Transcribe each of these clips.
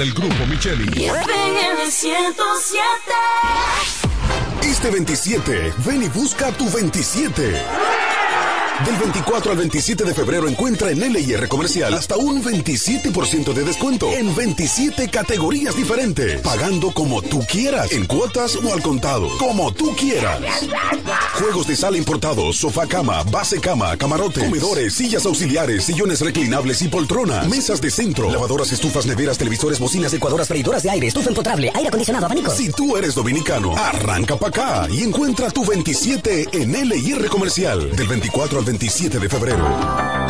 del grupo Micheli. Este 27, ven y busca tu 27. Del 24 al 27 de febrero encuentra en LIR Comercial hasta un 27% de descuento en 27 categorías diferentes, pagando como tú quieras, en cuotas o al contado, como tú quieras. Juegos de sala importados, sofá cama, base cama, camarote, comedores, sillas auxiliares, sillones reclinables y poltronas, mesas de centro, lavadoras, estufas, neveras, televisores, bocinas, ecuadoras, freidoras de aire, estufa empotrable, aire acondicionado, abanico. Si tú eres dominicano, arranca para acá y encuentra tu 27 en LIR Comercial del 24 al 27 de febrero.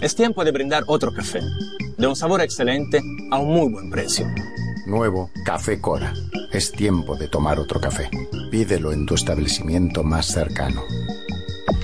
Es tiempo de brindar otro café, de un sabor excelente a un muy buen precio. Nuevo Café Cora. Es tiempo de tomar otro café. Pídelo en tu establecimiento más cercano.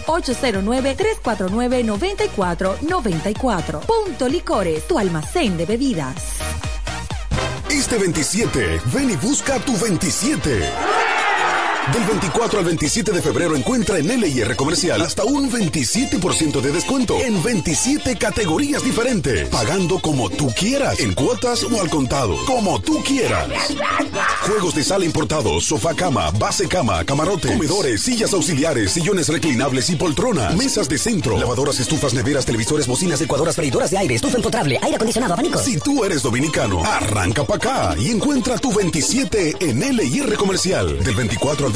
809-349-9494. Punto Licores, tu almacén de bebidas. Este 27, ven y busca tu 27. Del 24 al 27 de febrero encuentra en LIR Comercial hasta un 27% de descuento en 27 categorías diferentes, pagando como tú quieras, en cuotas o al contado, como tú quieras. Juegos de sala importados, sofá cama, base cama, camarote, comedores, sillas auxiliares, sillones reclinables y poltronas, mesas de centro, lavadoras, estufas, neveras, televisores, bocinas, ecuadoras, freidoras de aire, estufa empotrable, aire acondicionado, abanico. Si tú eres dominicano, arranca para acá y encuentra tu 27 en LIR Comercial del 24 al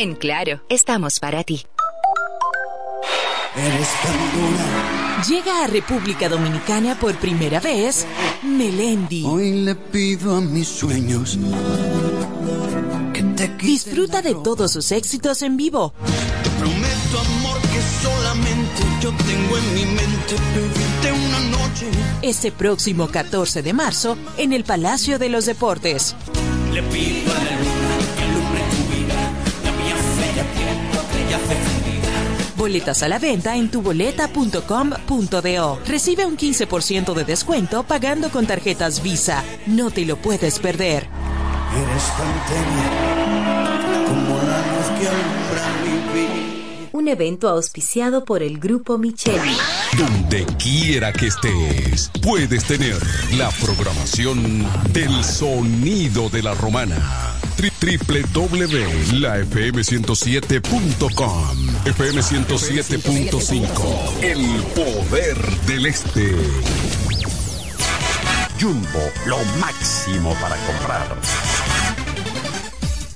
En Claro, estamos para ti. Eres tan Llega a República Dominicana por primera vez Melendi. Hoy le pido a mis sueños que te Disfruta de todos sus éxitos en vivo. Te prometo amor que solamente yo tengo en mi mente pedirte una noche. Este próximo 14 de marzo en el Palacio de los Deportes. Le pido a Boletas a la venta en tuboleta.com.do. Recibe un 15% de descuento pagando con tarjetas Visa. No te lo puedes perder. Eres Un evento auspiciado por el Grupo Micheli. Donde quiera que estés, puedes tener la programación del sonido de la romana. www.lafm107.com FM 107.5 El poder del este. Jumbo, lo máximo para comprar.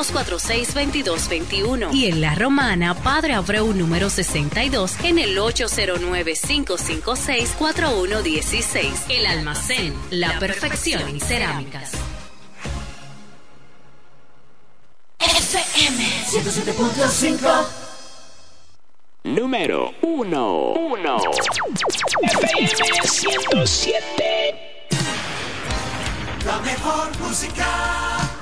809-246-2221. Y en La Romana, Padre Abreu, número 62, en el 809-556-4116. El almacén, la perfección en cerámicas. FM 107.5 Número 1. 1. FM 107. La mejor música.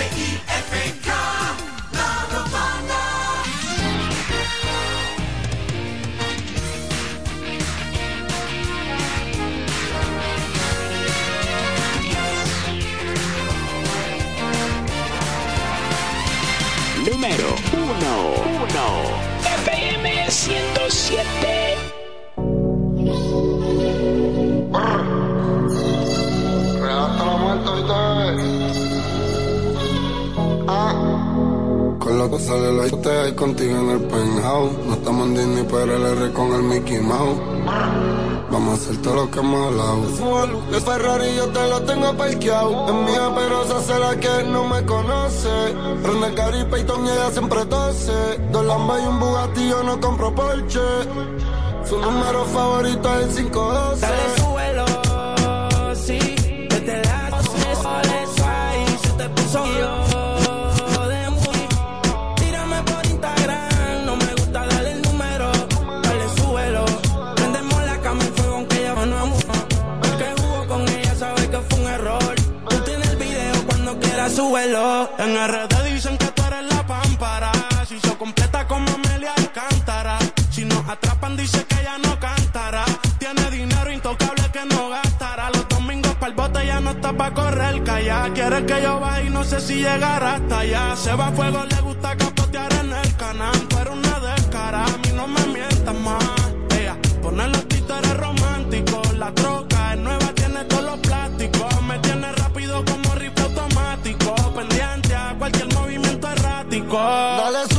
H-I-F-K, La Romana. Número 1. 1. FM 107. Hasta la muerte, Ah. Con lo que sale la hotel contigo en el penthouse. No estamos en Disney, pero el R con el Mickey Mouse. Vamos a hacer todo lo que hemos hablado. Es Ferrari, yo te lo tengo parqueado. Es mía, pero esa será que no me conoce. Prende Gary Payton y ella siempre tose. Dos Lambas y un Bugatti, yo no compro Porsche. Su número favorito es el 512. En RD dicen que tú eres la pámpara. Si se completa como Amelia Alcántara. Si nos atrapan dice que ella no cantará. Tiene dinero intocable que no gastará. Los domingos para el bote ya no está pa' correr calla. Quiere que yo vaya y no sé si llegará hasta allá. Se va a fuego, le gusta capotear en el canal. Pero una descara, a mí no me mientas más. Ella pone los títeres románticos. La troca es nueva, tiene todos los plásticos. Me tiene errático. Dale,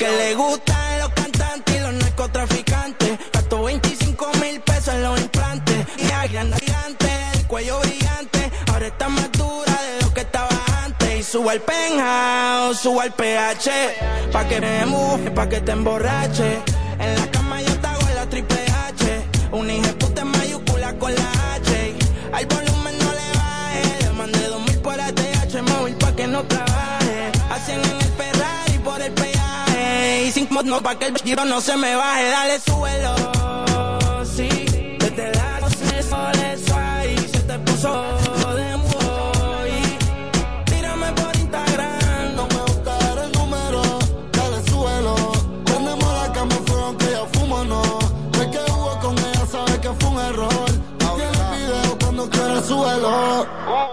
que le gustan los cantantes y los narcotraficantes. Gastó 25 mil pesos en los implantes. Y agranda gigante, el cuello brillante. Ahora está más dura de lo que estaba antes. Y subo al penthouse, subo al PH. Pa' que me muje, pa' que te emborrache. No pa' que el giro no se me baje. Dale, súbelo. Sí, desde la noche sole y Se te puso de muy. Tírame por Instagram. No me gusta dar el número, dale, súbelo. Prendemos la cama fuego aunque ya fumo, no. El que jugó con ella sabe que fue un error. Tiene el video cuando quieras, súbelo.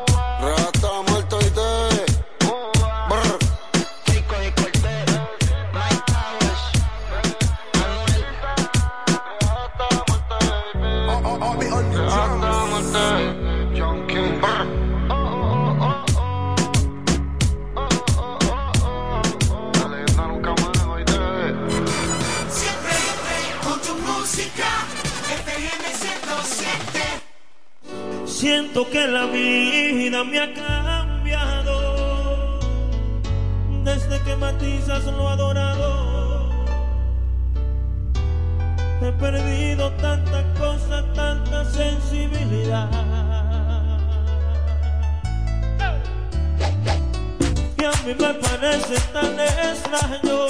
a mí me parece tan extraño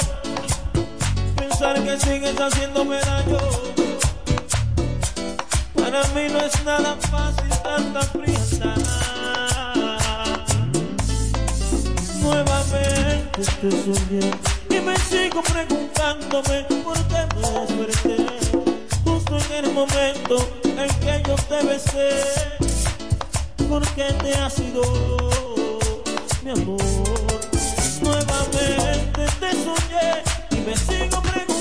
pensar que sigues haciéndome daño. Para mí no es nada fácil tanta prisa. Nuevamente te soñé y me sigo preguntándome por qué me desperté. Justo en el momento en que yo te besé, ¿por qué te has ido, mi amor? repente te soñé y me sigo preguntando.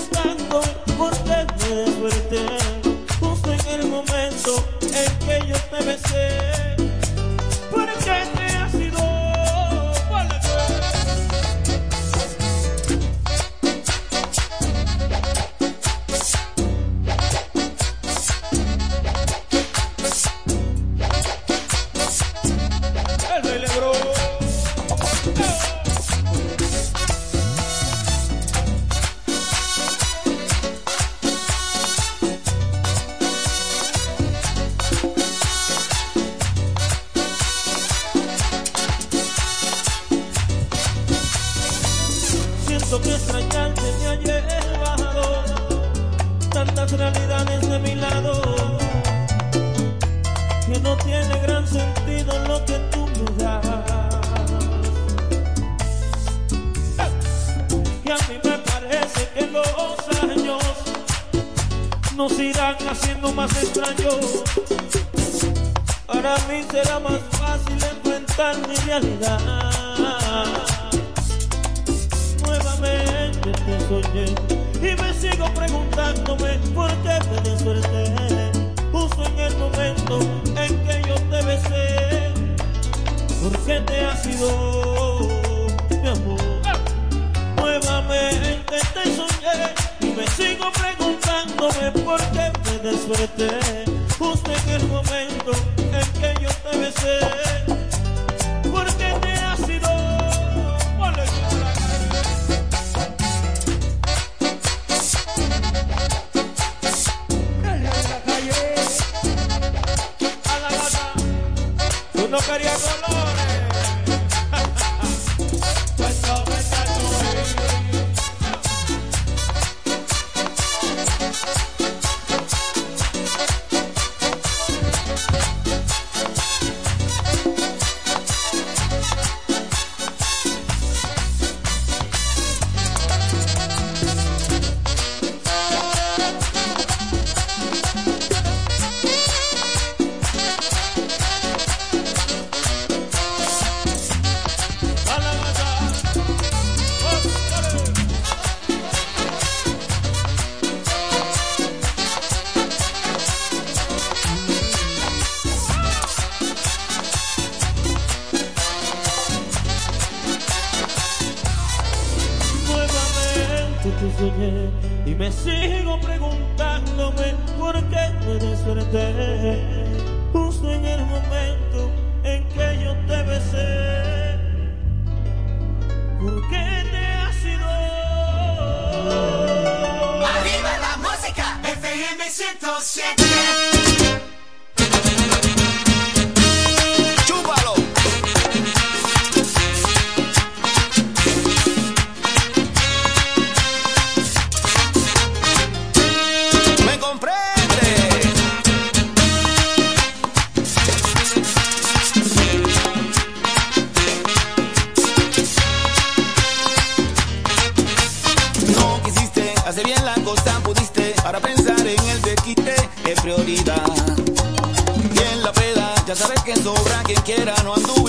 Y en la peda ya sabes que sobra quien quiera, no anduve.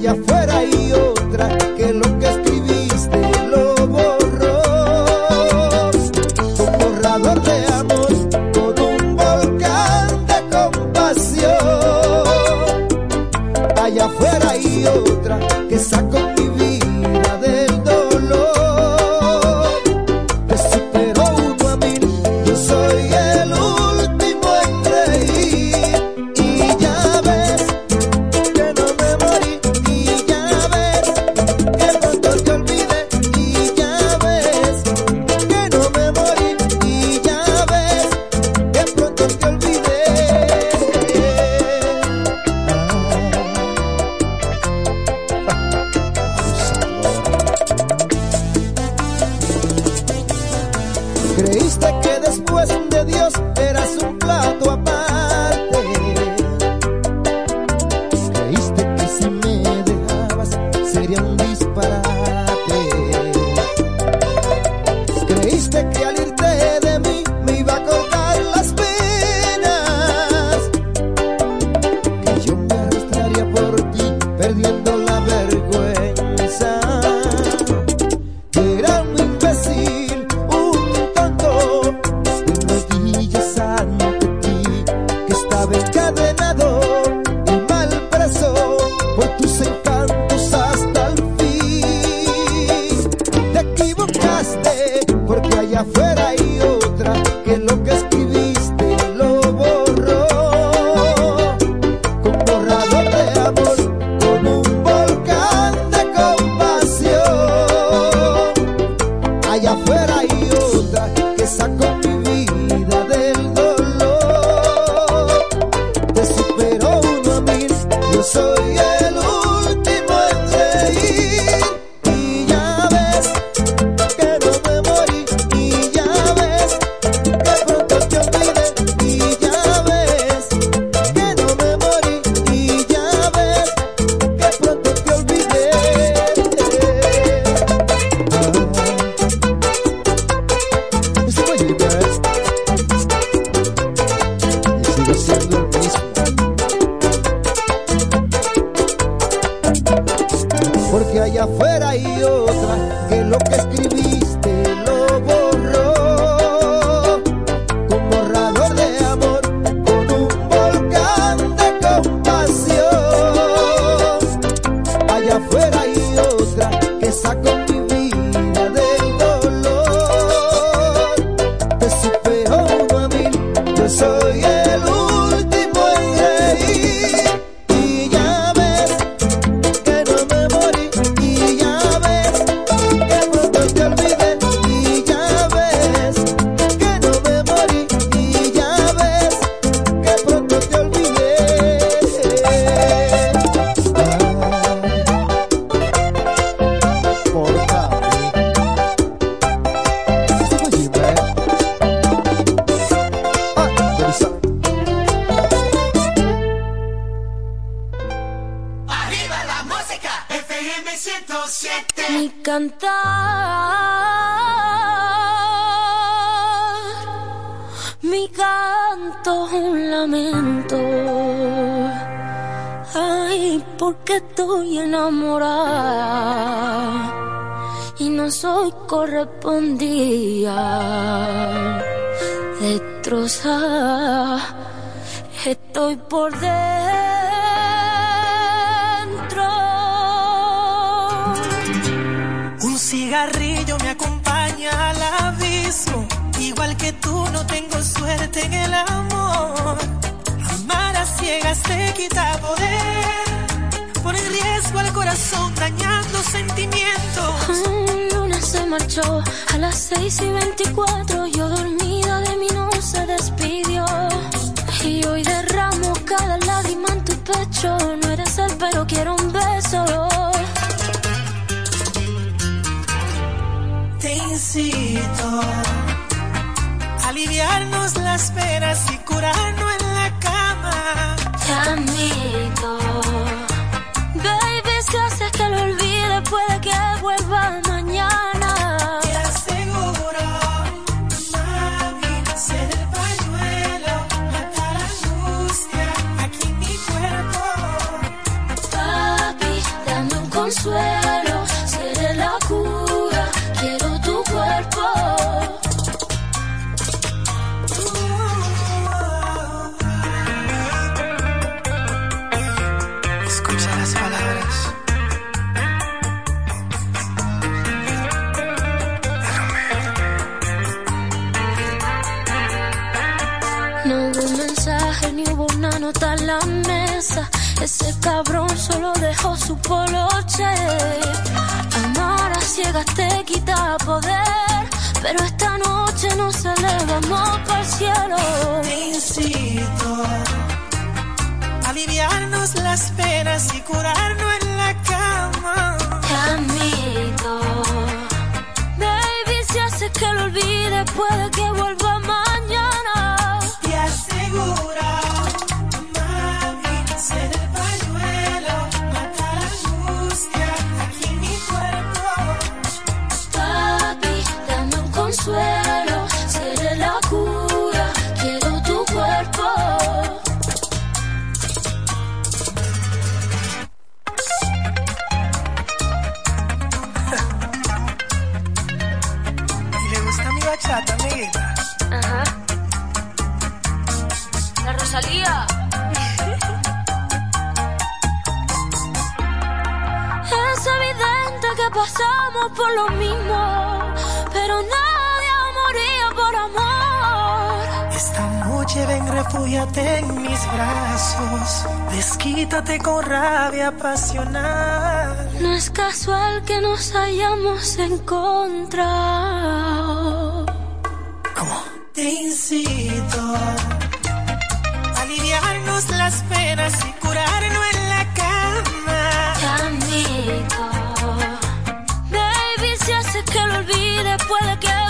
Allá afuera hay otra que lo Destrozada, estoy por dentro. cigarrillo me acompaña al abismo. Igual que tú no tengo suerte en el amor. Amar a ciegas te quita poder. Pone en riesgo al corazón dañando sentimientos. Se marchó a las 6 y 24. Yo dormida de mí no se despidió. Y hoy derramo cada lágrima en tu pecho. No eres él, pero quiero un beso. Te incito a aliviarnos las penas y curarnos Ese cabrón solo dejó su poloche. Amar a ciegas te quita poder. Pero esta noche nos elevamos para el cielo. Te incito a aliviarnos las penas y curarnos en la cama. Te admito. Baby, si haces que lo olvide, puede que por lo mismo, pero nadie moría por amor. Esta noche ven, refúgiate en mis brazos. Desquítate con rabia pasional. No es casual que nos hayamos encontrado. Te incito a aliviarnos las penas y curarnos en la cama. Te admito. Que lo olvide, puede que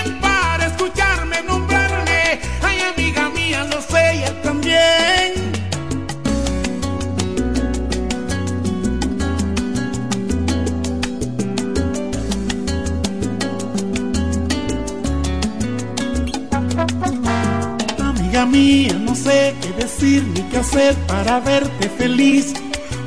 no sé qué decir ni qué hacer para verte feliz.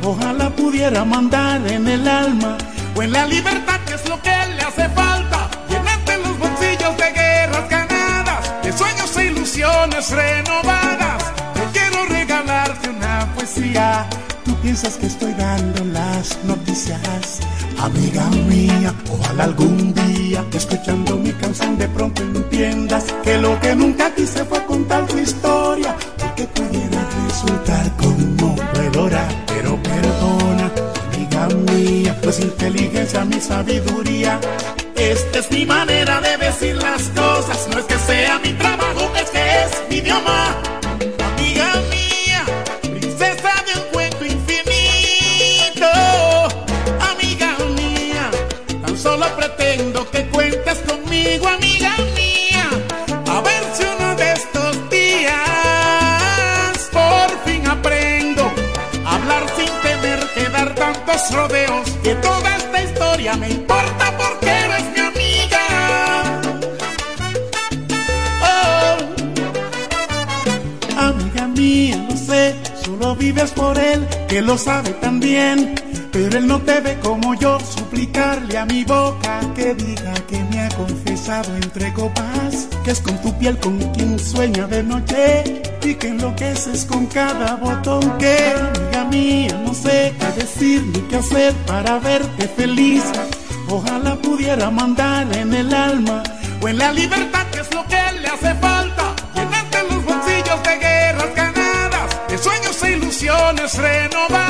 Ojalá pudiera mandar en el alma o en la libertad, que es lo que le hace falta. Llenarte los bolsillos de guerras ganadas, de sueños e ilusiones renovadas. Yo quiero regalarte una poesía. Tú piensas que estoy dando las noticias, Amiga mía, ojalá algún día, escuchando mi canción, de pronto entiendas que lo que nunca quise fue contar tu historia, porque pudiera resultar conmovedora. Pero perdona, amiga mía, pues inteligencia, mi sabiduría. Esta es mi manera de decir las cosas, no es que sea mi trabajo, es que es mi idioma. vives por Él, que lo sabe tan bien. Pero Él no te ve como yo, suplicarle a mi boca que diga que me ha confesado entre copas, que es con tu piel con quien sueña de noche y que enloqueces con cada botón que, amiga mía, no sé qué decir ni qué hacer para verte feliz. Ojalá pudiera mandar en el alma o en la libertad renovar.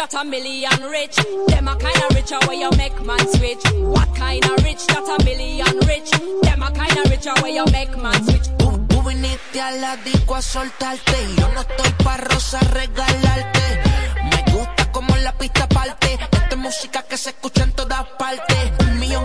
That a million rich? Them a kinda richer where you make man switch. What kinda rich that a million rich? Them a kinda richer where you make man switch. Tú, tú viniste a la disco a soltarte yo no estoy pa' rosa regalarte. Me gusta como la pista parte. Esta es música que se escucha en todas partes. Un millón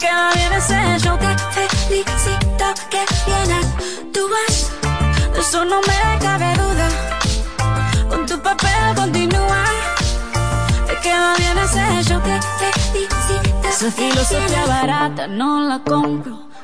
Queda bien ese show que Te felicito que bien actúas. De eso no me cabe duda. Con tu papel continúa. Te queda bien ese show que Te felicito Esa que filosofía bien barata no la compro.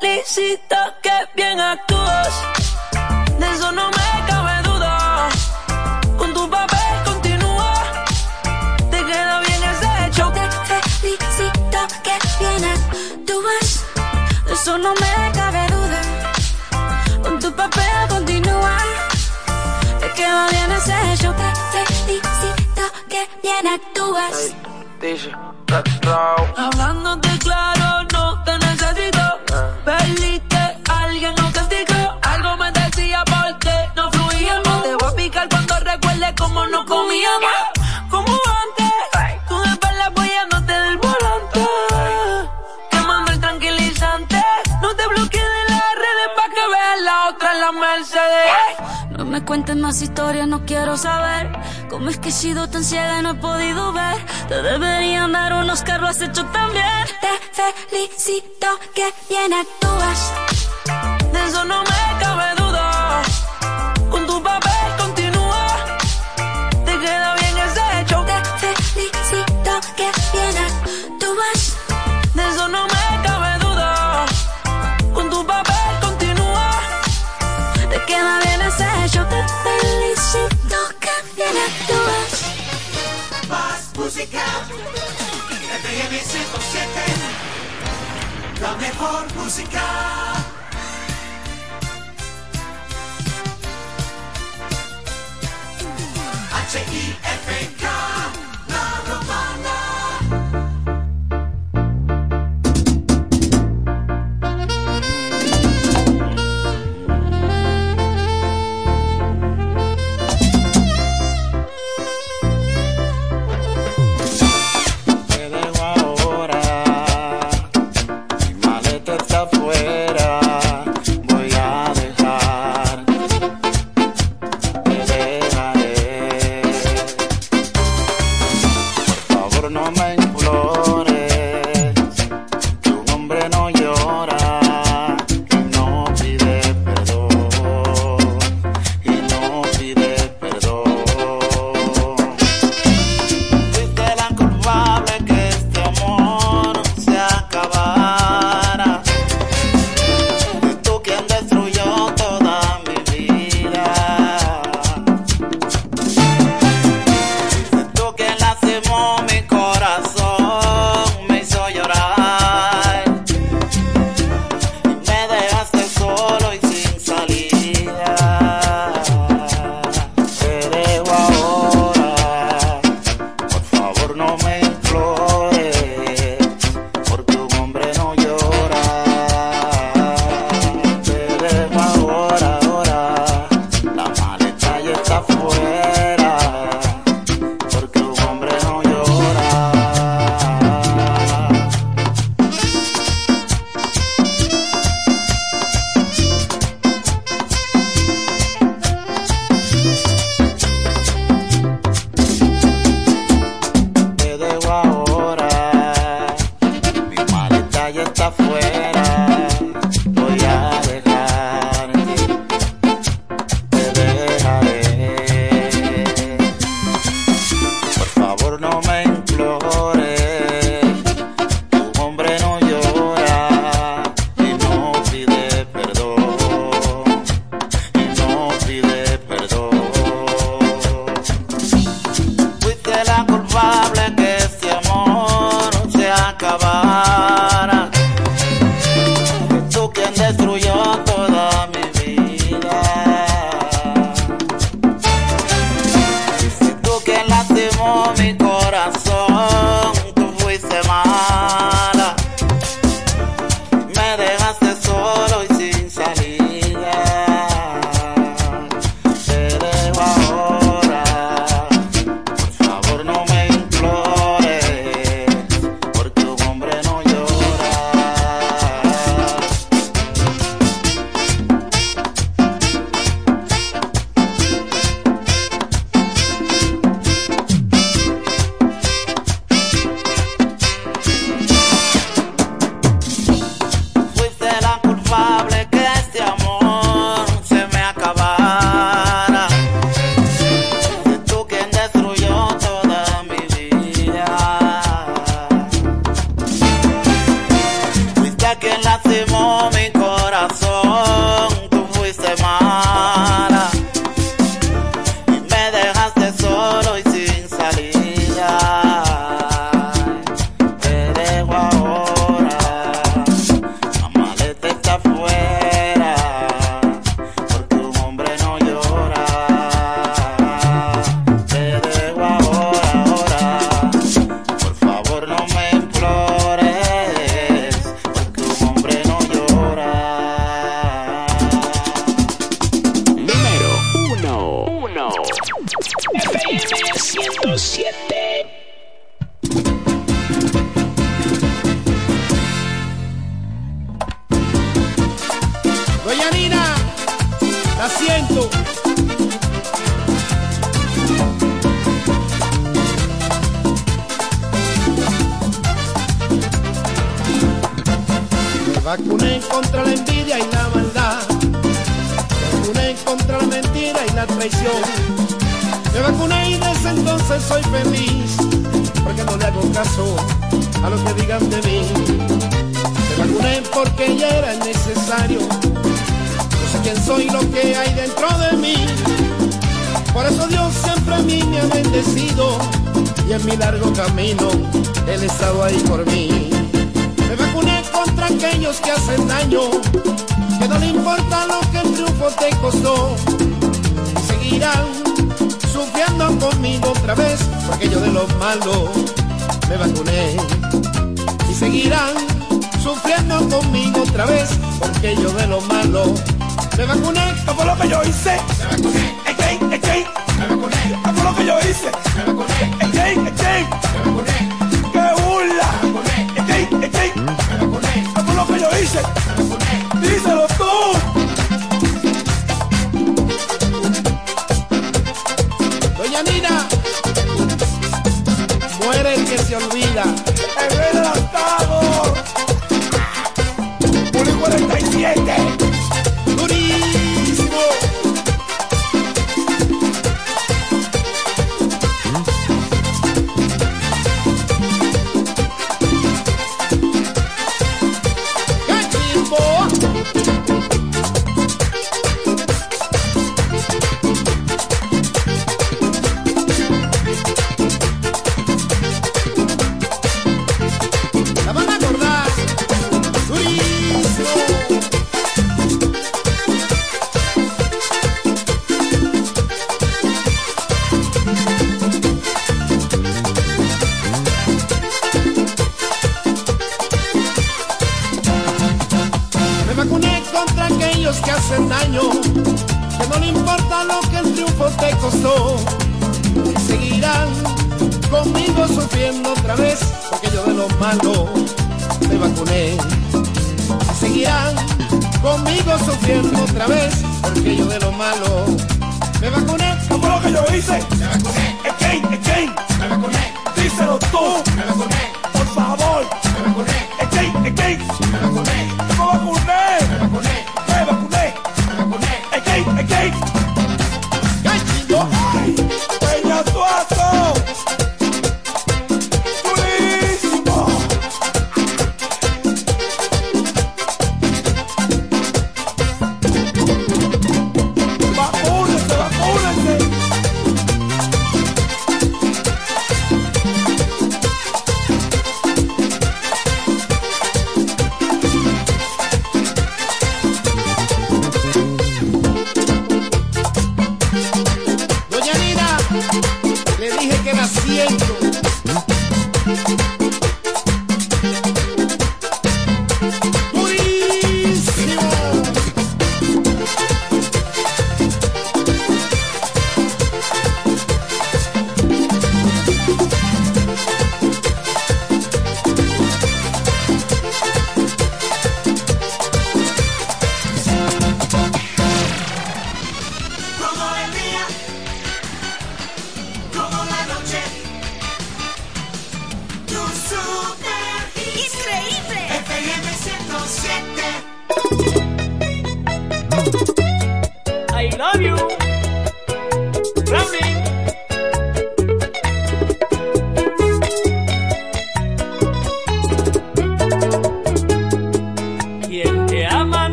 felicito que bien actúas. De eso no me cabe duda. Con tu papel continúa. Te queda bien ese show. Te felicito que bien actúas. De eso no me cabe duda. Con tu papel continúa. Te queda bien ese show. Te felicito que bien actúas. Hablándote claro, no comíamos. Como antes, tú de espalda apoyándote del volante. Quemando el tranquilizante. No te bloquees de las redes para que veas la otra en la Mercedes. No me cuentes más historias, no quiero saber cómo es que he sido tan ciega y no he podido ver. Te deberían dar un Oscar, lo has hecho tan bien. Te felicito que bien actúas. De eso no me cabe La mejor música.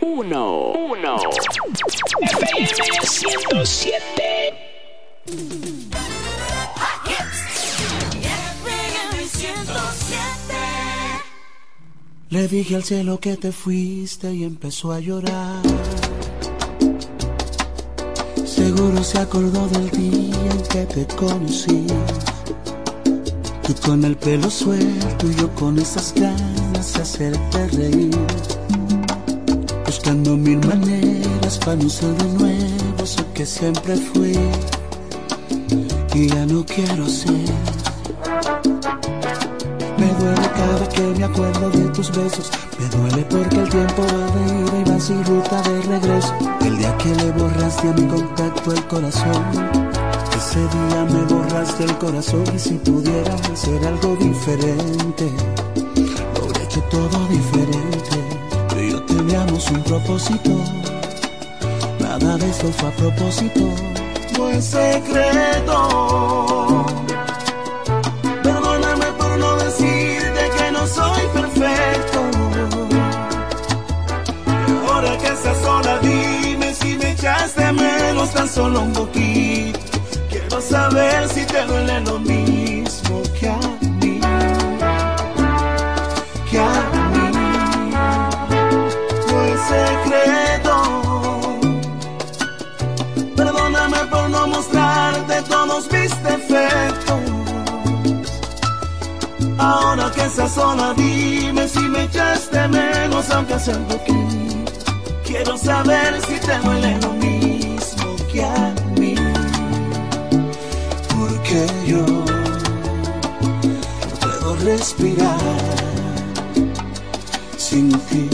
1. 1. FM 107. Le dije al cielo que te fuiste y empezó a llorar. Seguro se acordó del día en que te conocí. Tú con el pelo suelto y yo con esas ganas de hacerte reír. Buscando mil maneras para no ser de nuevo eso que siempre fui. Y ya no quiero ser. Me duele cada que me acuerdo de tus besos. Me duele porque el tiempo va de ida y va sin ruta de regreso. El día que le borraste a mi contacto el corazón. Ese día me borraste el corazón y si pudiera hacer algo diferente, lo hubiera hecho todo diferente. Un propósito, nada de esto fue a propósito, no es secreto. Perdóname por no decirte que no soy perfecto. Y ahora que estás sola, dime si me echaste menos tan solo un poquito. Quiero saber si te duele lo mismo tristeza sola dime si me echaste menos aunque sea un poquito. Quiero saber si te duele lo mismo que a mí. Porque yo no puedo respirar sin ti.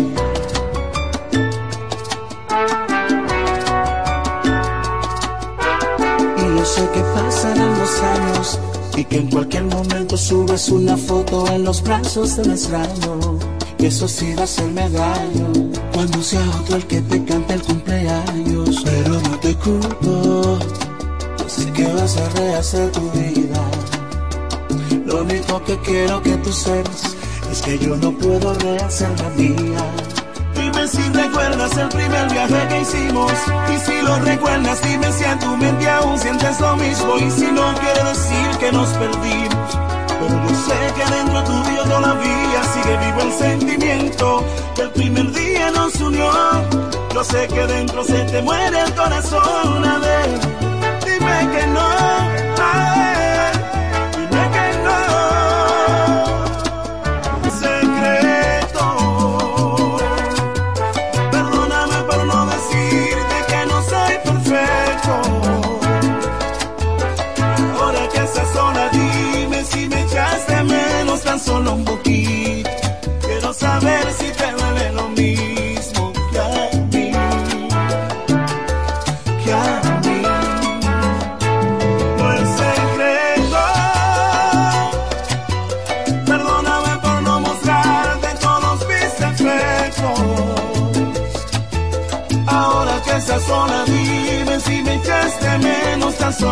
Y yo sé que pasarán los años y que en cualquier subes una foto en los brazos del extraño, eso sí va a hacerme daño. Cuando sea otro el que te cante el cumpleaños, pero no te culpo, yo sé que vas a rehacer tu vida. Lo único que quiero que tú sepas es que yo no puedo rehacer la mía. Dime si recuerdas el primer viaje que hicimos Y si lo recuerdas dime si en tu mente aún sientes lo mismo Y si no quiere decir que nos perdimos sé que dentro tuyo todavía sigue vivo el sentimiento que el primer día nos unió. Yo sé que dentro se te muere el corazón, a ver, dime que no.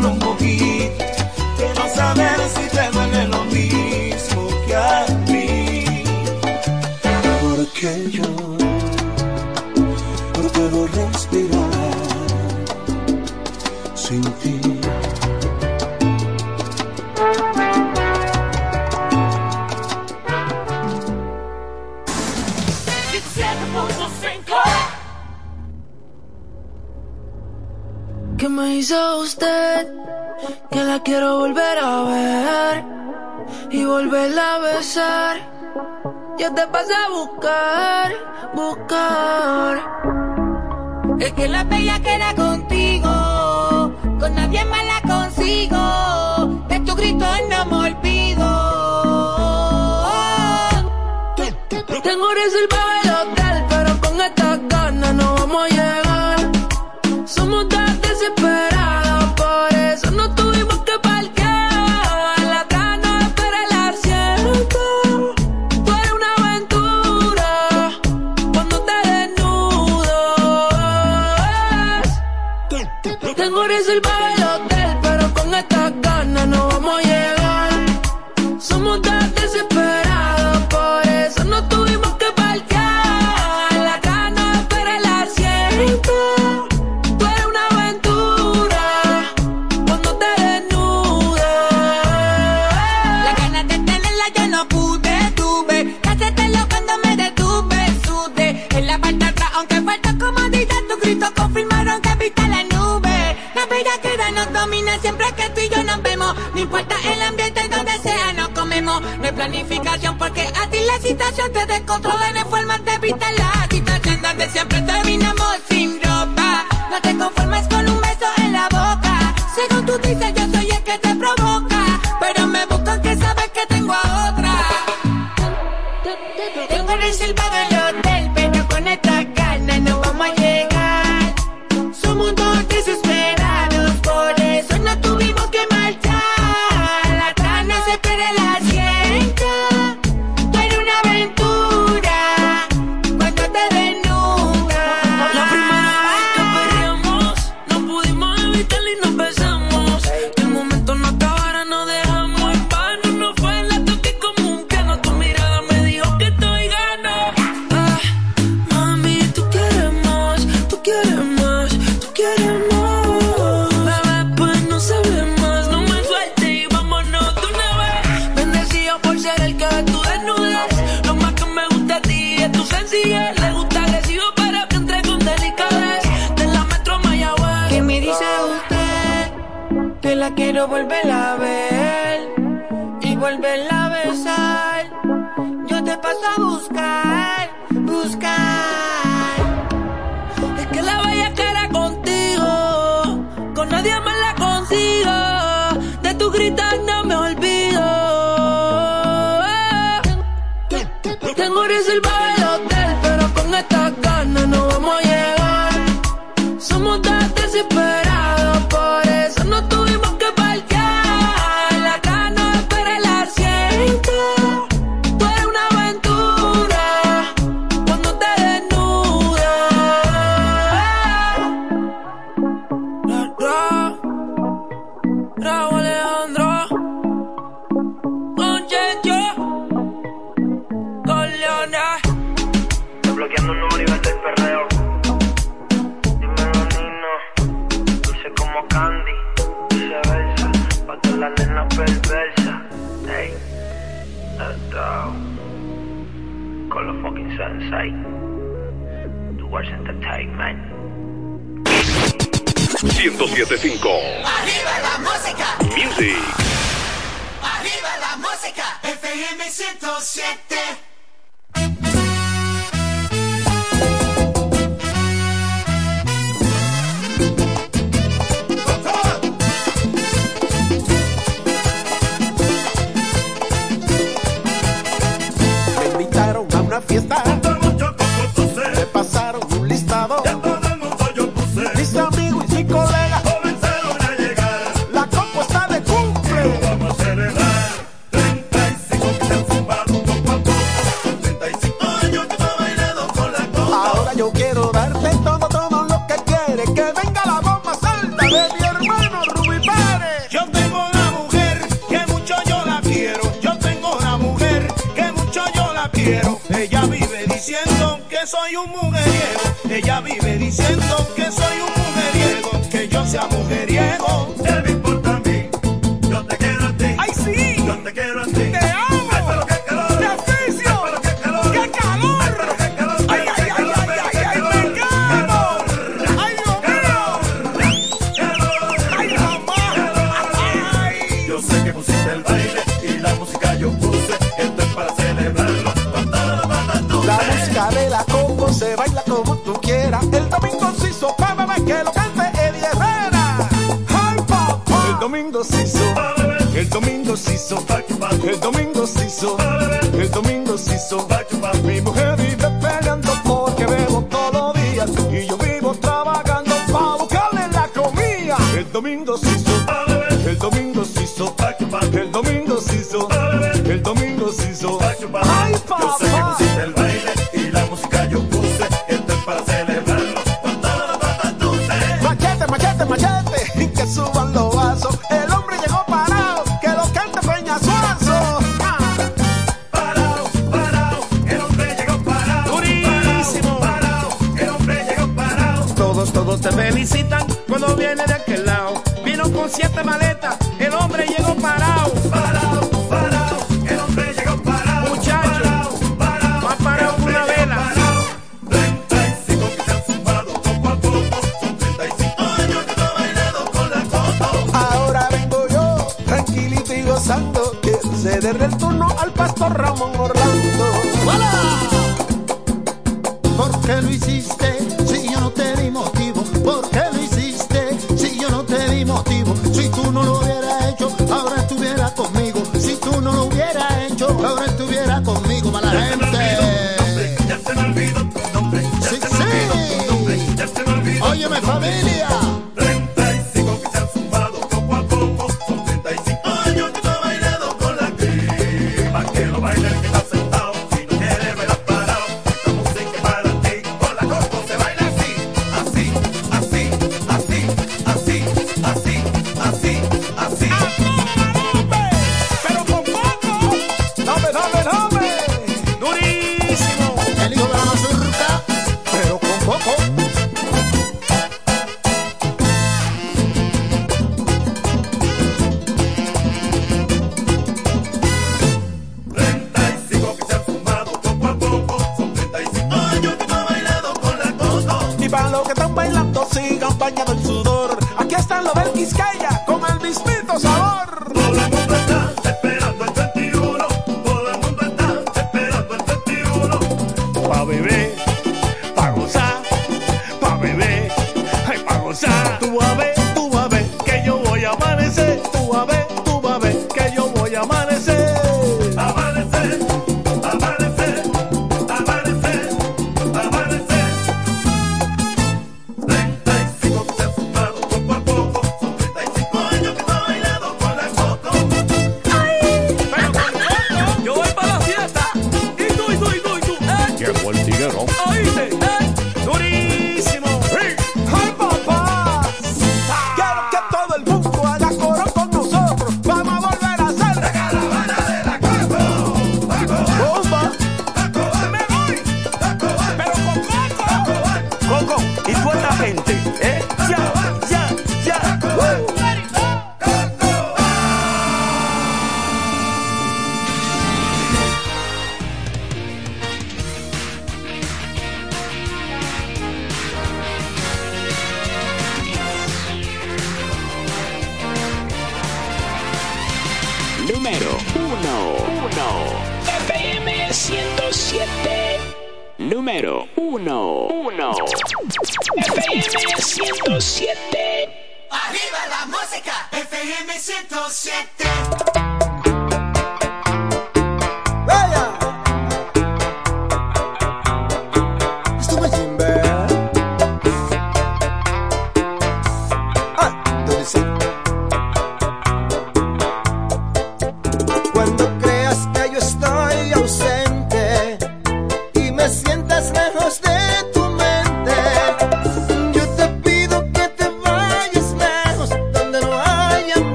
solo un poquito. me hizo usted? Que la quiero volver a ver y volverla a besar. Yo te pasé a buscar, buscar. Es que la bella queda contigo, con nadie más la consigo. importa el ambiente donde sea, no comemos, no hay planificación, porque a ti la situación te descontrola. Music. arriba la música. FM 107.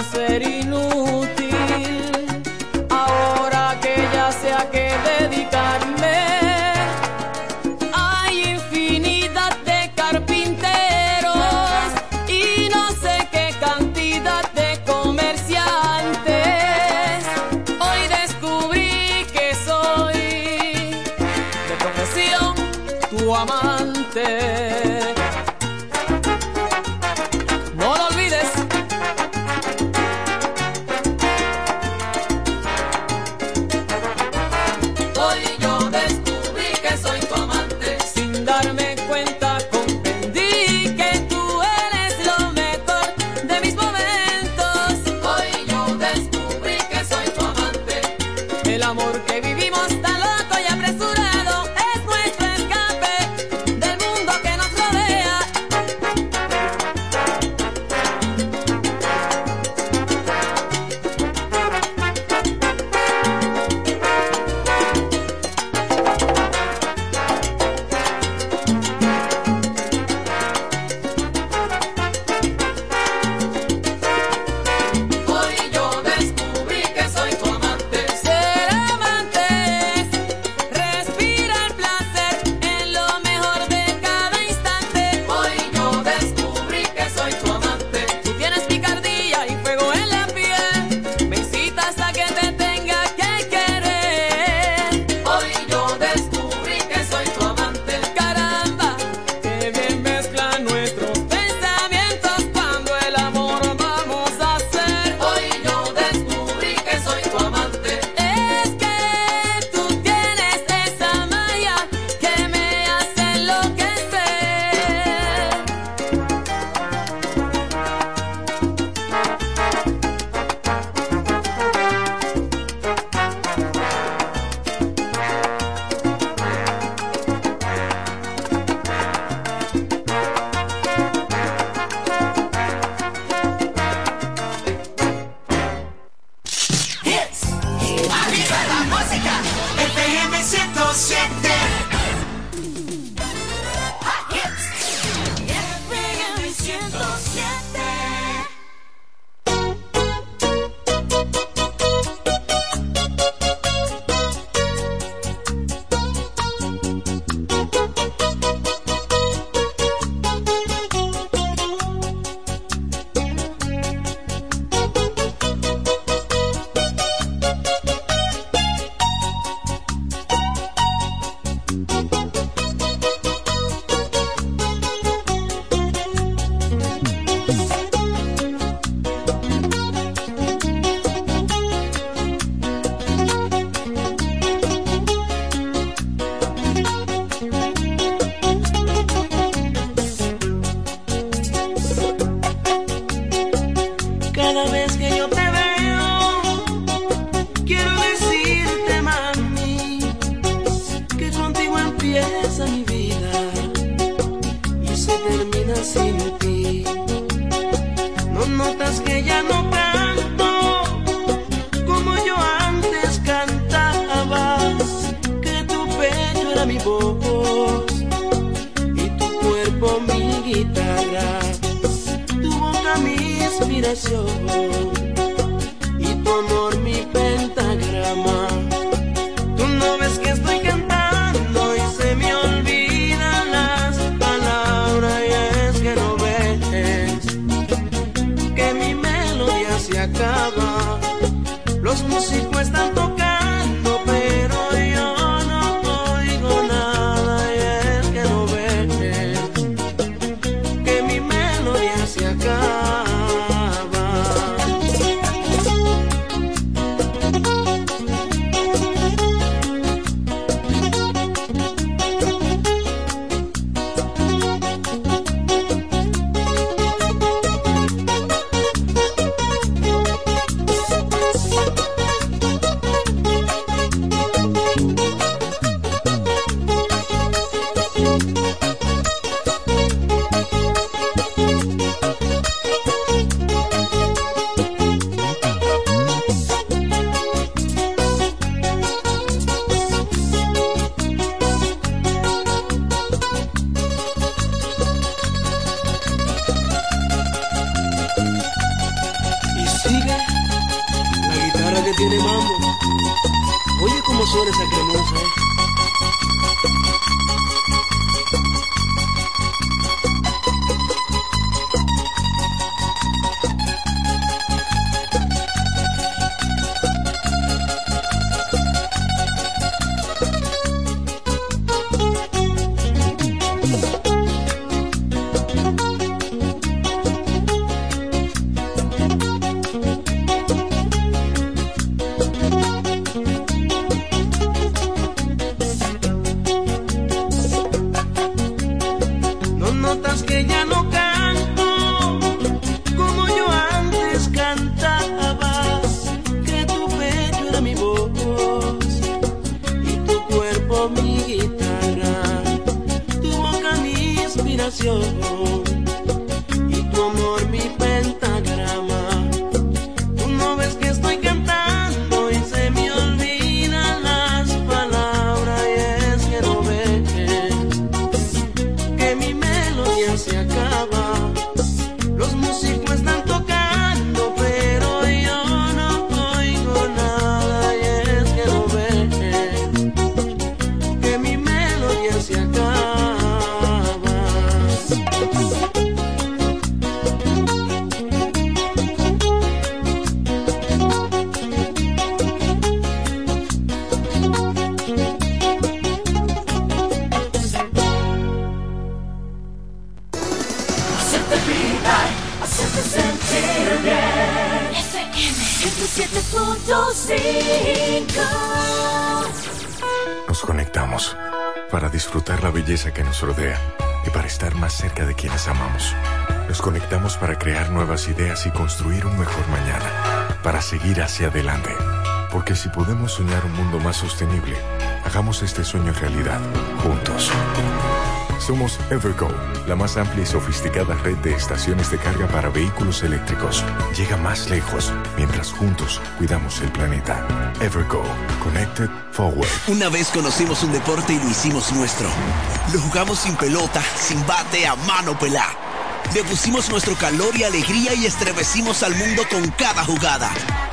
No podemos soñar un mundo más sostenible, hagamos este sueño realidad, juntos. Somos Evergo, la más amplia y sofisticada red de estaciones de carga para vehículos eléctricos. Llega más lejos mientras juntos cuidamos el planeta. Evergo, Connected Forward. Una vez conocimos un deporte y lo hicimos nuestro. Lo jugamos sin pelota, sin bate, a mano pelá. Le nuestro calor y alegría y estremecimos al mundo con cada jugada.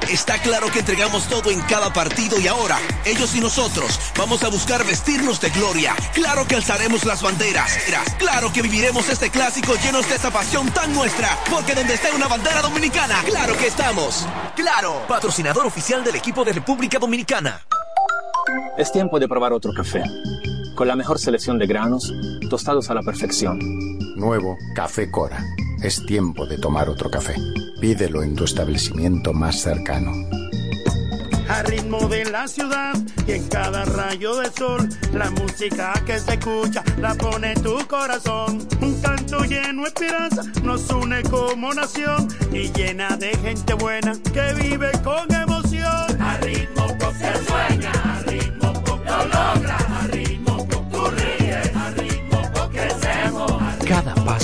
Está claro que entregamos todo en cada partido y ahora, ellos y nosotros, vamos a buscar vestirnos de gloria. Claro que alzaremos las banderas. Claro que viviremos este clásico llenos de esa pasión tan nuestra. Porque donde esté una bandera dominicana, claro que estamos. Claro, patrocinador oficial del equipo de República Dominicana. Es tiempo de probar otro café. Con la mejor selección de granos, tostados a la perfección. Nuevo Café Cora. Es tiempo de tomar otro café. Pídelo en tu establecimiento más cercano. Al ritmo de la ciudad y en cada rayo de sol, la música que se escucha la pone tu corazón. Un canto lleno de esperanza nos une como nación y llena de gente buena que vive con emoción. Al ritmo con se sueña,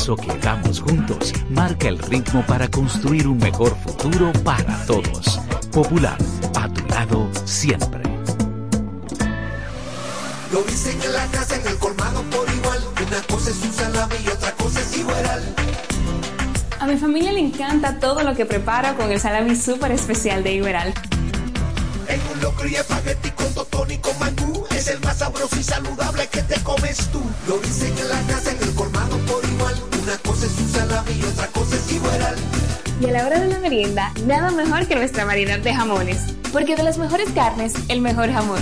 paso que damos juntos marca el ritmo para construir un mejor futuro para todos. Popular, a tu lado siempre. Lo dicen en la casa, en el colmado por igual. Una cosa es un salami y otra cosa es igual. A mi familia le encanta todo lo que preparo con el salami súper especial de Iberal. En un locro y espagueti con totón y con mangú. Es el más sabroso y saludable que te comes tú. Lo dicen en la casa, en el colmado por igual. Una cosa es un salami y otra cosa es igual. Y a la hora de la merienda, nada mejor que nuestra marinada de jamones. Porque de las mejores carnes, el mejor jamón.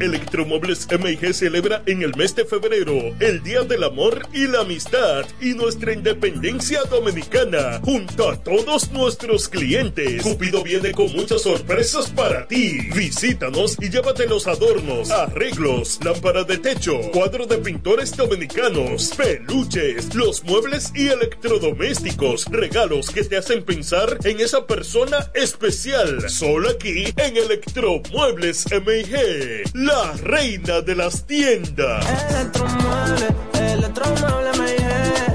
Electromuebles MIG celebra en el mes de febrero el Día del Amor y la Amistad y nuestra independencia dominicana junto a todos nuestros clientes. Cupido viene con muchas sorpresas para ti. Visítanos y llévate los adornos, arreglos, lámpara de techo, cuadro de pintores dominicanos, peluches, los muebles y electrodomésticos, regalos que te hacen pensar en esa persona especial. Solo aquí en Electromuebles MIG la reina de las tiendas. Electromueble, electromueble me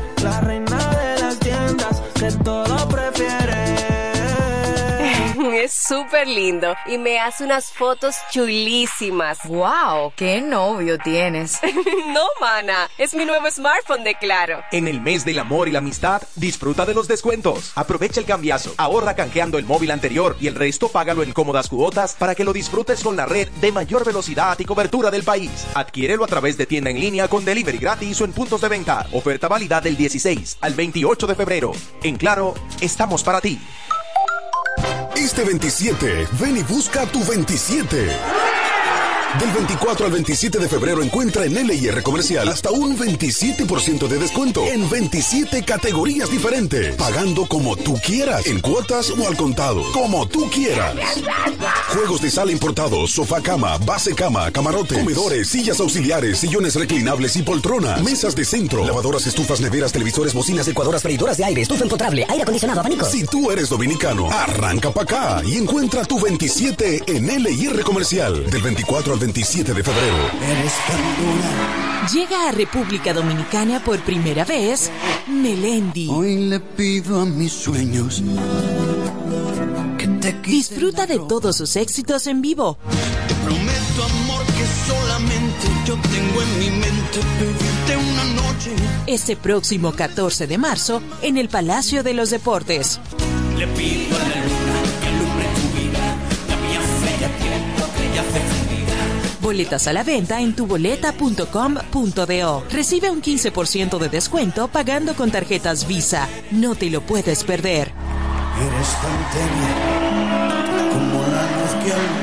Es súper lindo y me hace unas fotos chulísimas. ¡Wow! ¡Qué novio tienes! no, mana, es mi nuevo smartphone de Claro. En el mes del amor y la amistad, disfruta de los descuentos. Aprovecha el cambiazo, ahorra canjeando el móvil anterior y el resto págalo en cómodas cuotas para que lo disfrutes con la red de mayor velocidad y cobertura del país. Adquiérelo a través de tienda en línea con delivery gratis o en puntos de venta. Oferta válida del 16 al 28 de febrero. En Claro, estamos para ti. Este 27, ven y busca tu 27. Del 24 al 27 de febrero encuentra en LIR Comercial hasta un 27% de descuento en 27 categorías diferentes, pagando como tú quieras, en cuotas o al contado, como tú quieras. Juegos de sala importados, sofá cama, base cama, camarote, comedores, sillas auxiliares, sillones reclinables y poltronas, mesas de centro, lavadoras, estufas, neveras, televisores, bocinas, licuadoras, freidoras de aire, estufa empotrable, aire acondicionado, abanico. Si tú eres dominicano, arranca para acá y encuentra tu 27 en LIR Comercial del 24 al 27 de febrero. Eres Llega a República Dominicana por primera vez Melendi. Hoy le pido a mis sueños que te Disfruta de todos sus éxitos en vivo. Te prometo amor que solamente yo tengo en mi mente pedirte una noche. Este próximo 14 de marzo en el Palacio de los Deportes. Le pido a la Boletas a la venta en tuboleta.com.do. Recibe un 15% de descuento pagando con tarjetas Visa. No te lo puedes perder. Eres tan como la luz que.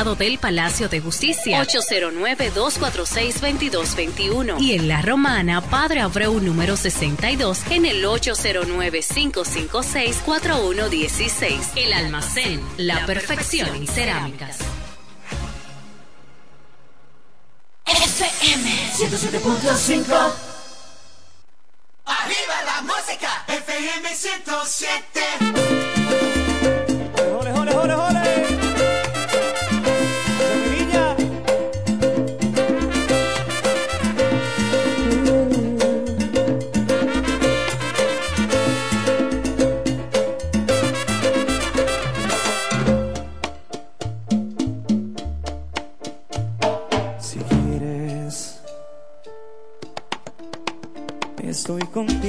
del Palacio de Justicia. 809-246-2221. Y en La Romana, Padre Abreu, número 62, en el 809-556-4116. El almacén, la perfección en cerámicas. FM 107.5 Arriba la música, FM 107. ¡Jole, jole, jole, jole! Estoy contigo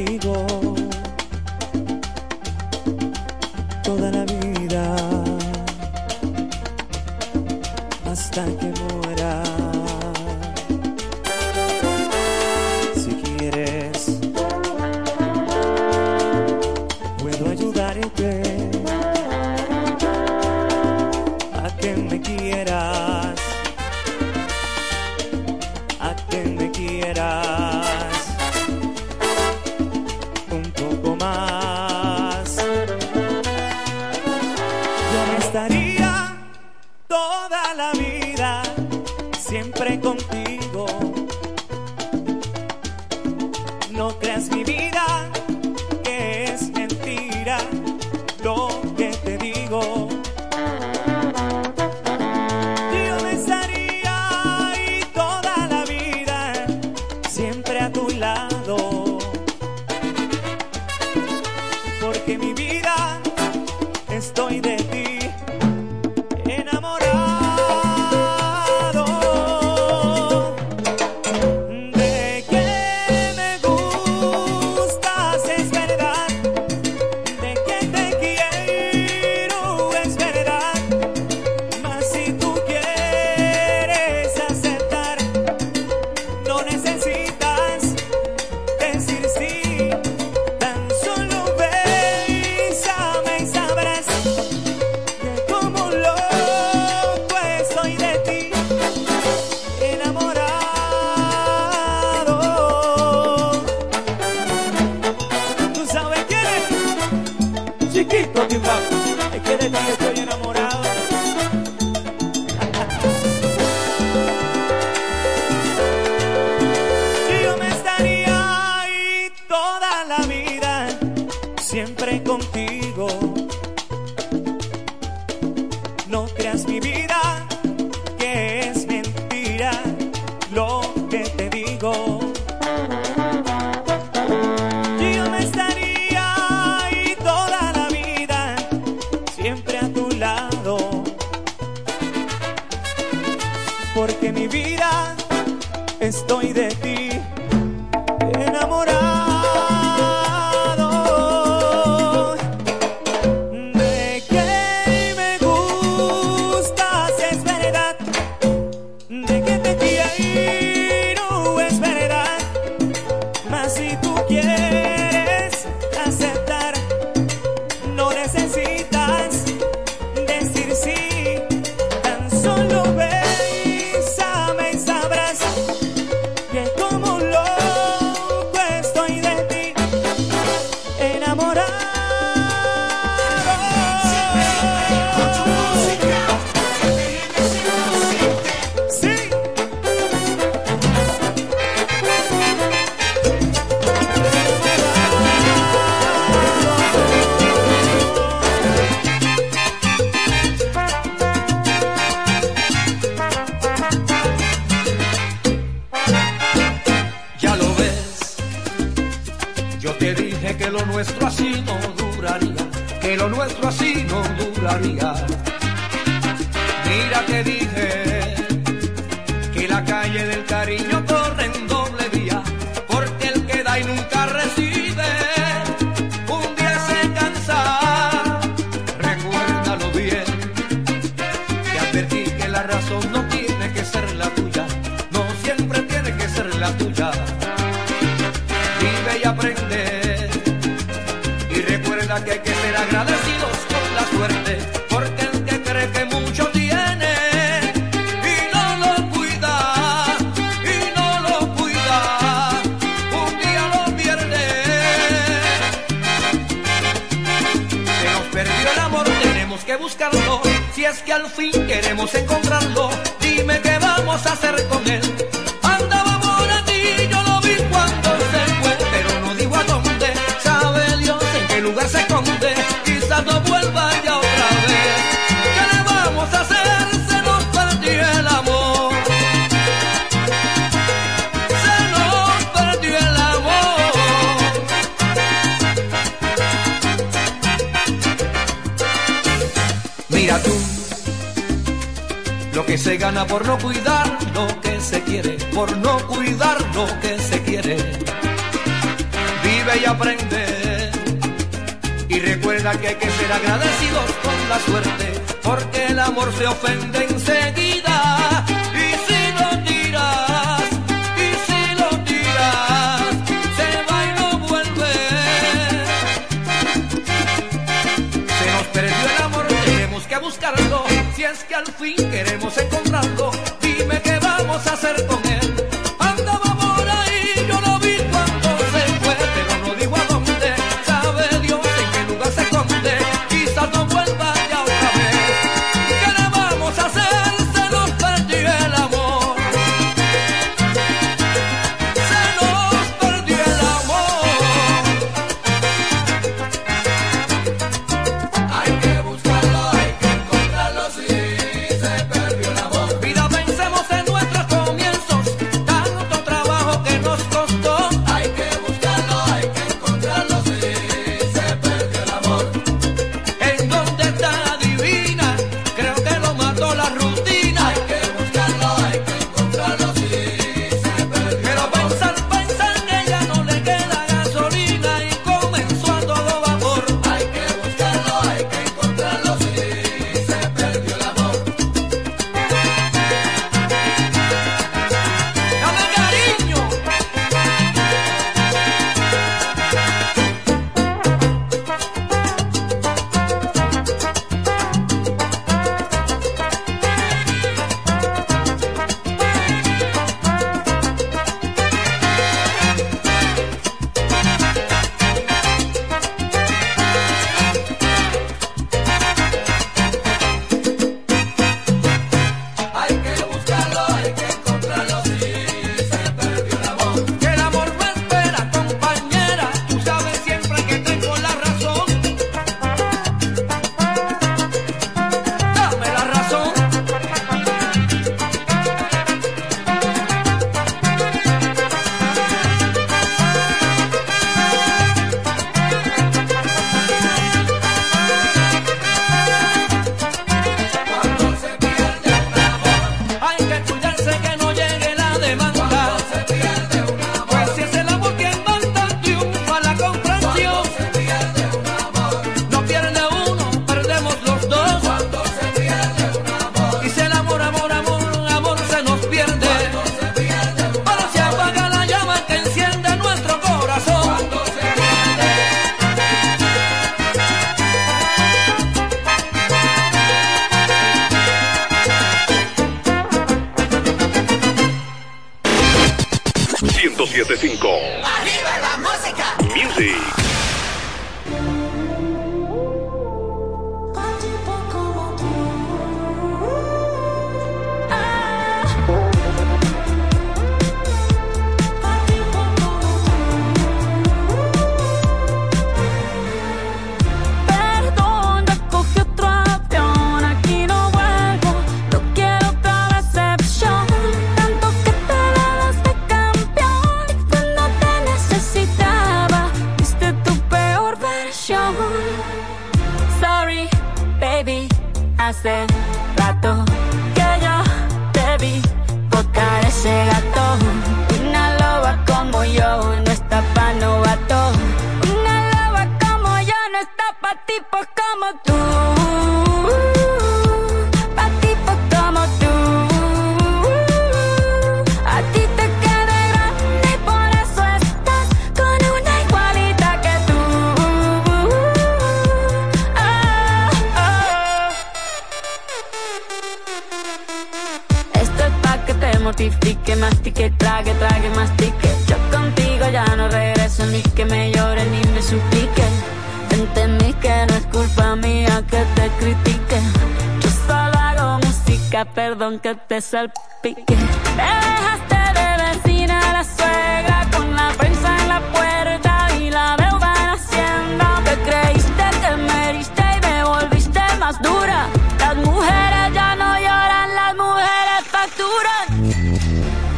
perdón que te salpique. Me dejaste de vecina la suegra con la prensa en la puerta y la deuda en Hacienda. Te creíste que me heriste y me volviste más dura. Las mujeres ya no lloran, las mujeres facturan.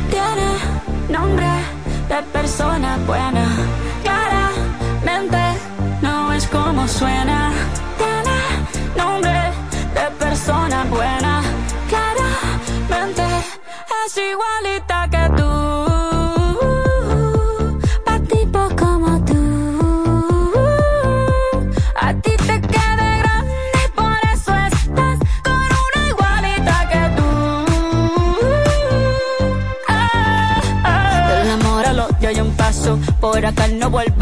Tiene nombre de persona buena. Claramente no es como suena. Igualita que tú. Pa' tipo como tú. A ti te queda grande y por eso estás con una igualita que tú. Ah, ah. Del amor un paso. Por acá no vuelvas,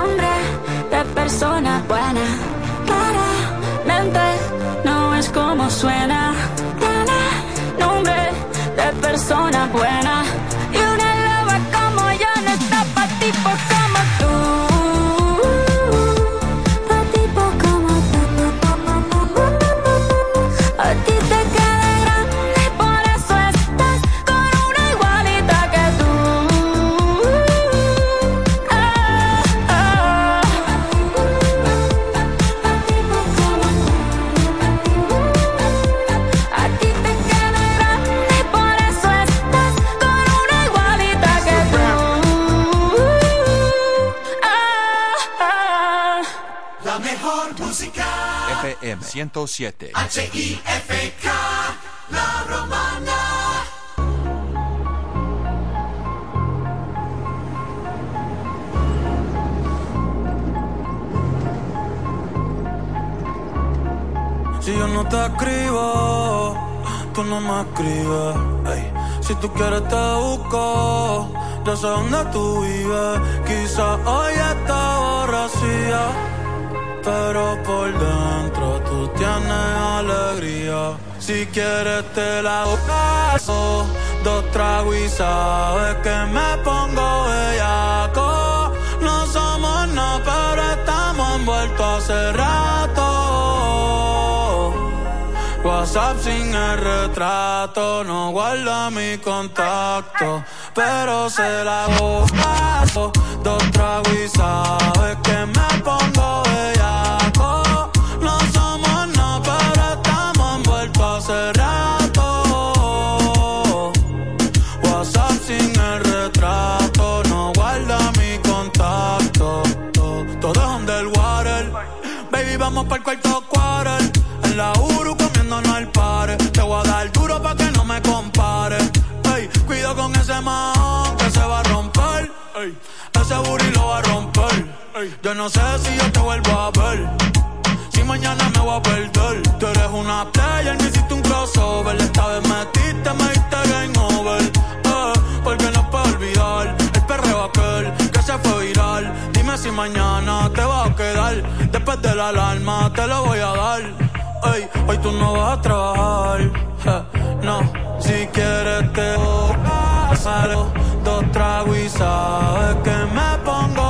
nombre de persona buena. Claramente no es como suena. Tiene nombre de persona buena. 907. HIFK, la romana. Si yo no te escribo, tú no me escribes. Hey. Si tú quieres te busco, ya sé dónde tú vives. Quizá hoy está borracía pero por dentro tú tienes alegría. Si quieres te la paso, dos tragos y sabes que me pongo bellaco. No somos nada, pero estamos envueltos hace rato. WhatsApp sin el retrato, no guarda mi contacto, pero se la paso. Dos tragos y sabes que me pongo bellaco. Vamos para el cuarto quarter. En la Uru comiéndonos al par. Te voy a dar duro pa' que no me compare. Ey, cuido con ese man que se va a romper. Ey, ese Yo no sé si yo te vuelvo a ver. Si mañana me voy a perder. Tú eres una player, me hiciste un crossover. Esta vez mañana te va a quedar. Después de la alarma te lo voy a dar. Ey, hoy tú no vas a trabajar. no, si quieres te voy a dos tragos y sabes que me pongo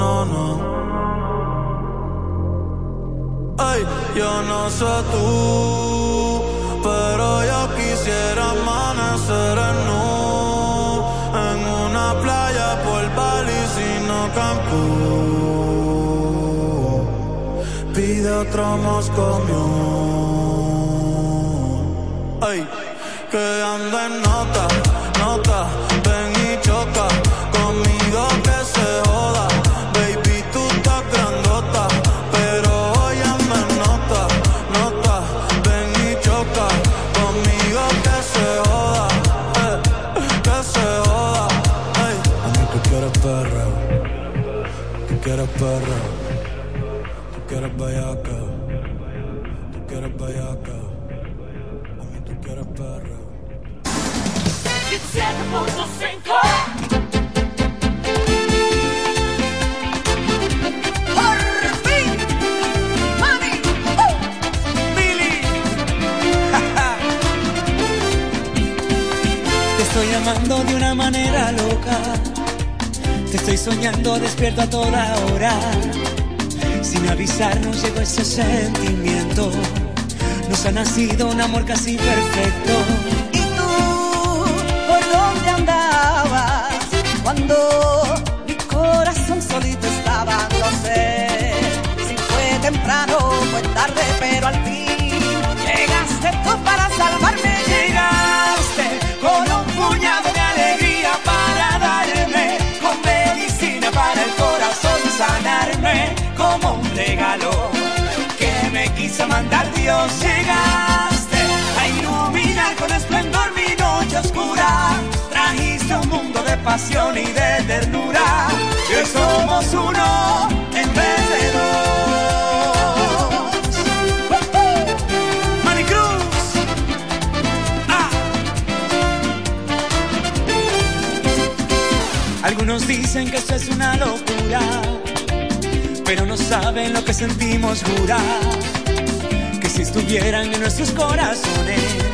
no, no. Ay, yo no sé tú, pero yo quisiera amanecer en nu en una playa por Bali, sino Cancún. Pide otro Moscow Ay, que ando en nota, estoy amando de una manera loca. Te estoy soñando despierto a toda hora. Sin avisarnos llegó ese sentimiento. Nos ha nacido un amor casi perfecto. Cuando mi corazón solito estaba? Sé si fue temprano fue tarde, pero al fin llegaste tú para salvarme. Llegaste con un puñado de alegría para darme, con medicina para el corazón sanarme, como un regalo que me quiso mandar Dios. Llegaste mundo de pasión y de ternura, que somos uno en vez de dos. Maricruz. Algunos dicen que esto es una locura, pero no saben lo que sentimos jurar. Que si estuvieran en nuestros corazones,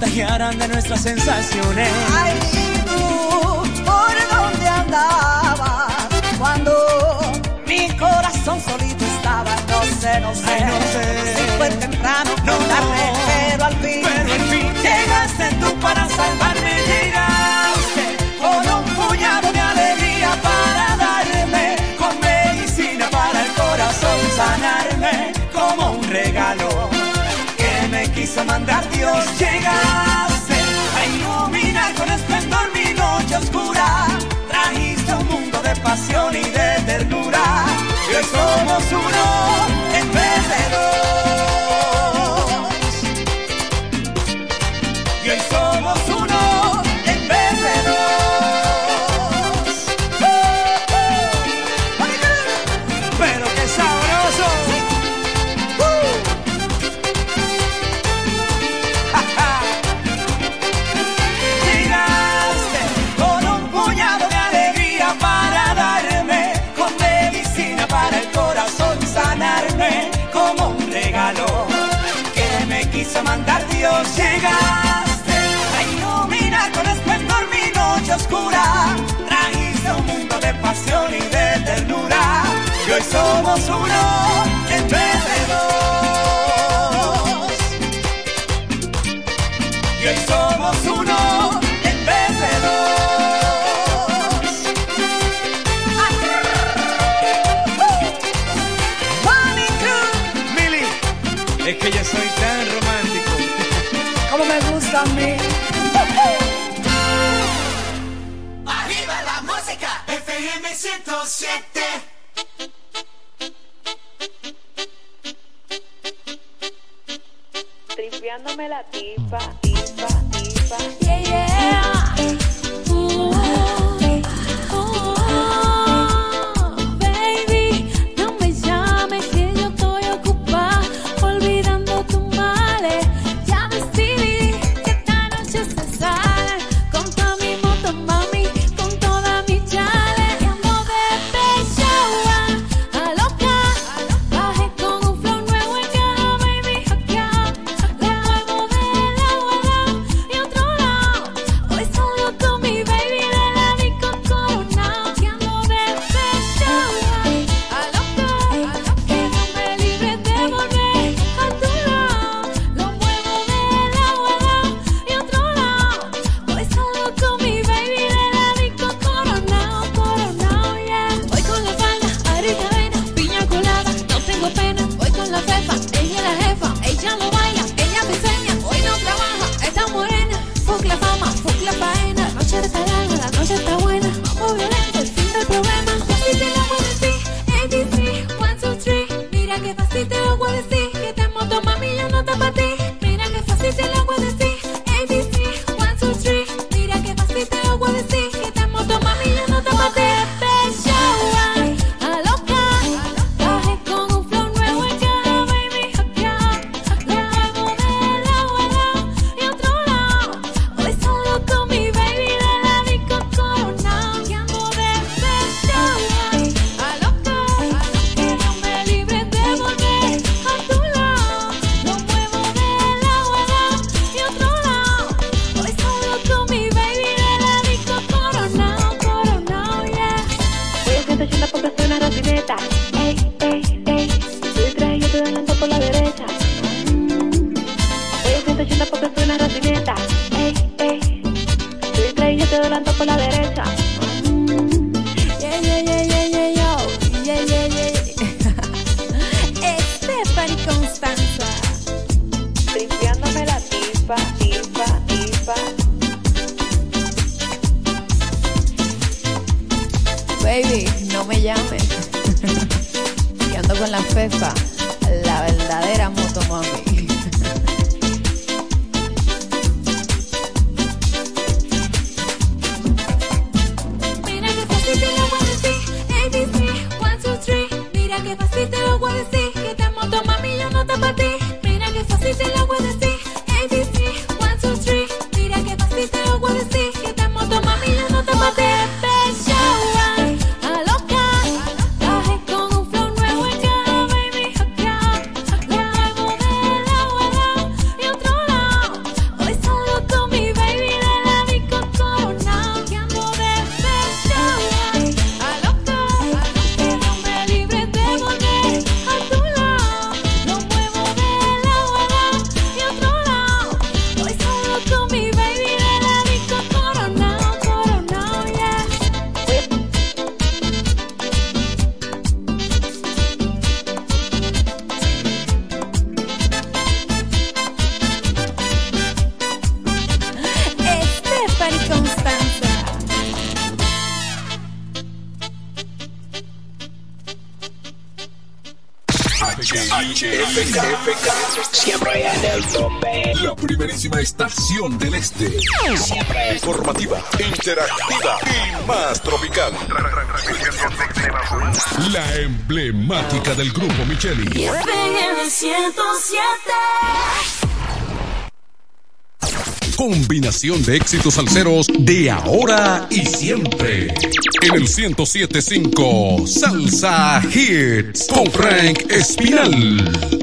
contagiaran de nuestras sensaciones. Ay, ¿y tú por dónde andabas cuando mi corazón solito estaba? No sé, no sé, Ay, no sé. si fue temprano No, tarde, pero al fin, Pero al fin llegaste tú para salvarme, llegaste con un puñado de alegría para darme, con medicina para el corazón sanarme, como un regalo que me quiso mandar Dios. Pasión y de ternura, que somos hermosura me la tipa. Fefa. del grupo Micheli. Combinación de éxitos salseros de ahora y siempre. En el 1075 Salsa Hits con Frank Espinal.